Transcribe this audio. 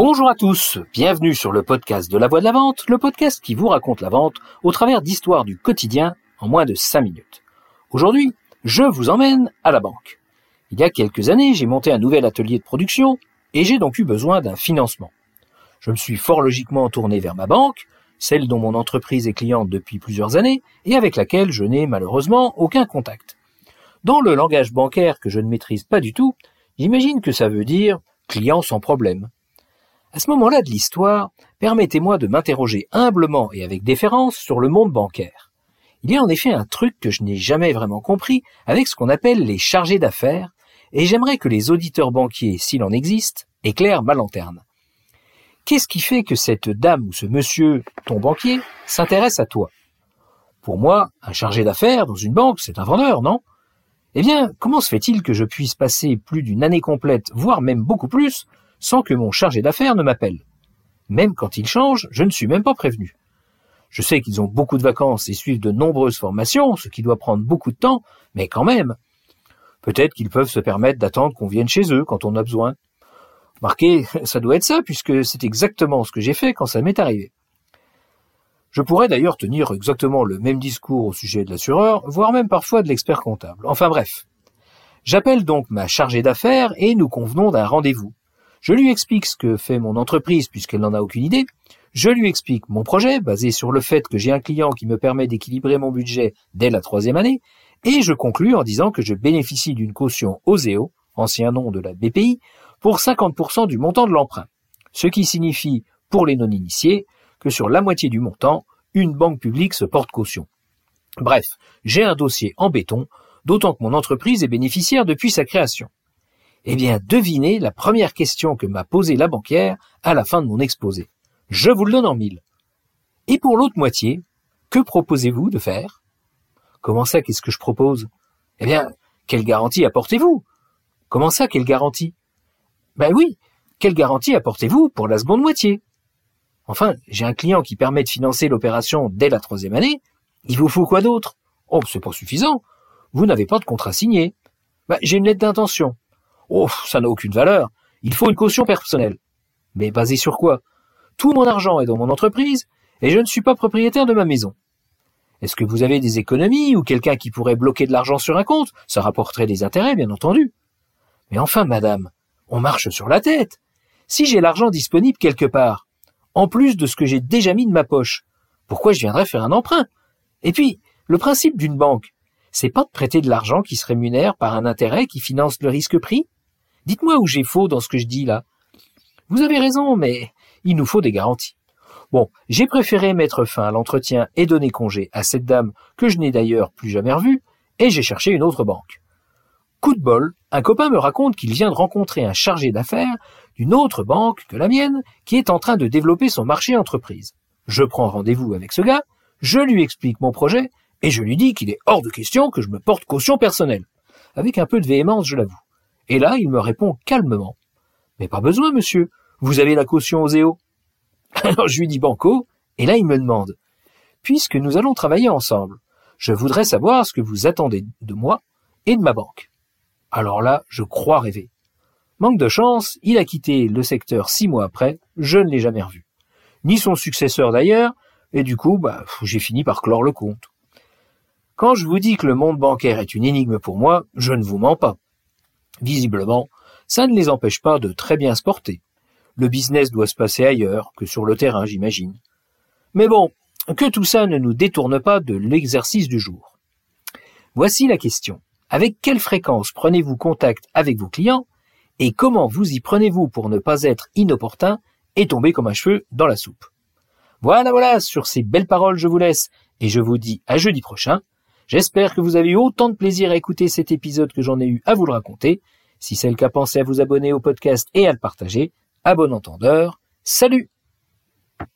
Bonjour à tous, bienvenue sur le podcast de la voix de la vente, le podcast qui vous raconte la vente au travers d'histoires du quotidien en moins de 5 minutes. Aujourd'hui, je vous emmène à la banque. Il y a quelques années, j'ai monté un nouvel atelier de production et j'ai donc eu besoin d'un financement. Je me suis fort logiquement tourné vers ma banque, celle dont mon entreprise est cliente depuis plusieurs années et avec laquelle je n'ai malheureusement aucun contact. Dans le langage bancaire que je ne maîtrise pas du tout, j'imagine que ça veut dire client sans problème. À ce moment-là de l'histoire, permettez-moi de m'interroger humblement et avec déférence sur le monde bancaire. Il y a en effet un truc que je n'ai jamais vraiment compris avec ce qu'on appelle les chargés d'affaires, et j'aimerais que les auditeurs banquiers, s'il en existe, éclairent ma lanterne. Qu'est-ce qui fait que cette dame ou ce monsieur, ton banquier, s'intéresse à toi? Pour moi, un chargé d'affaires dans une banque, c'est un vendeur, non? Eh bien, comment se fait-il que je puisse passer plus d'une année complète, voire même beaucoup plus, sans que mon chargé d'affaires ne m'appelle. Même quand il change, je ne suis même pas prévenu. Je sais qu'ils ont beaucoup de vacances et suivent de nombreuses formations, ce qui doit prendre beaucoup de temps, mais quand même. Peut-être qu'ils peuvent se permettre d'attendre qu'on vienne chez eux quand on a besoin. Marquez, ça doit être ça, puisque c'est exactement ce que j'ai fait quand ça m'est arrivé. Je pourrais d'ailleurs tenir exactement le même discours au sujet de l'assureur, voire même parfois de l'expert comptable. Enfin bref. J'appelle donc ma chargée d'affaires et nous convenons d'un rendez-vous. Je lui explique ce que fait mon entreprise puisqu'elle n'en a aucune idée. Je lui explique mon projet basé sur le fait que j'ai un client qui me permet d'équilibrer mon budget dès la troisième année. Et je conclus en disant que je bénéficie d'une caution OSEO, ancien nom de la BPI, pour 50% du montant de l'emprunt. Ce qui signifie, pour les non-initiés, que sur la moitié du montant, une banque publique se porte caution. Bref, j'ai un dossier en béton, d'autant que mon entreprise est bénéficiaire depuis sa création. Eh bien, devinez la première question que m'a posée la banquière à la fin de mon exposé. Je vous le donne en mille. Et pour l'autre moitié, que proposez-vous de faire? Comment ça, qu'est-ce que je propose? Eh bien, quelle garantie apportez-vous? Comment ça, quelle garantie? Ben oui, quelle garantie apportez-vous pour la seconde moitié? Enfin, j'ai un client qui permet de financer l'opération dès la troisième année. Il vous faut quoi d'autre? Oh, c'est pas suffisant. Vous n'avez pas de contrat signé. Ben, j'ai une lettre d'intention. Oh, ça n'a aucune valeur. Il faut une caution personnelle. Mais basée sur quoi? Tout mon argent est dans mon entreprise et je ne suis pas propriétaire de ma maison. Est-ce que vous avez des économies ou quelqu'un qui pourrait bloquer de l'argent sur un compte? Ça rapporterait des intérêts, bien entendu. Mais enfin, madame, on marche sur la tête. Si j'ai l'argent disponible quelque part, en plus de ce que j'ai déjà mis de ma poche, pourquoi je viendrais faire un emprunt? Et puis, le principe d'une banque, c'est pas de prêter de l'argent qui se rémunère par un intérêt qui finance le risque pris Dites-moi où j'ai faux dans ce que je dis là. Vous avez raison, mais il nous faut des garanties. Bon, j'ai préféré mettre fin à l'entretien et donner congé à cette dame que je n'ai d'ailleurs plus jamais revue, et j'ai cherché une autre banque. Coup de bol, un copain me raconte qu'il vient de rencontrer un chargé d'affaires d'une autre banque que la mienne qui est en train de développer son marché entreprise. Je prends rendez-vous avec ce gars, je lui explique mon projet et je lui dis qu'il est hors de question que je me porte caution personnelle. Avec un peu de véhémence, je l'avoue. Et là, il me répond calmement. Mais pas besoin, monsieur. Vous avez la caution aux EO. Alors je lui dis banco, et là il me demande. Puisque nous allons travailler ensemble, je voudrais savoir ce que vous attendez de moi et de ma banque. Alors là, je crois rêver. Manque de chance, il a quitté le secteur six mois après, je ne l'ai jamais revu. Ni son successeur d'ailleurs, et du coup, bah, j'ai fini par clore le compte. Quand je vous dis que le monde bancaire est une énigme pour moi, je ne vous mens pas. Visiblement, ça ne les empêche pas de très bien se porter. Le business doit se passer ailleurs que sur le terrain, j'imagine. Mais bon, que tout ça ne nous détourne pas de l'exercice du jour. Voici la question. Avec quelle fréquence prenez-vous contact avec vos clients et comment vous y prenez-vous pour ne pas être inopportun et tomber comme un cheveu dans la soupe? Voilà, voilà, sur ces belles paroles, je vous laisse et je vous dis à jeudi prochain J'espère que vous avez eu autant de plaisir à écouter cet épisode que j'en ai eu à vous le raconter. Si c'est le cas, pensez à vous abonner au podcast et à le partager. À bon entendeur. Salut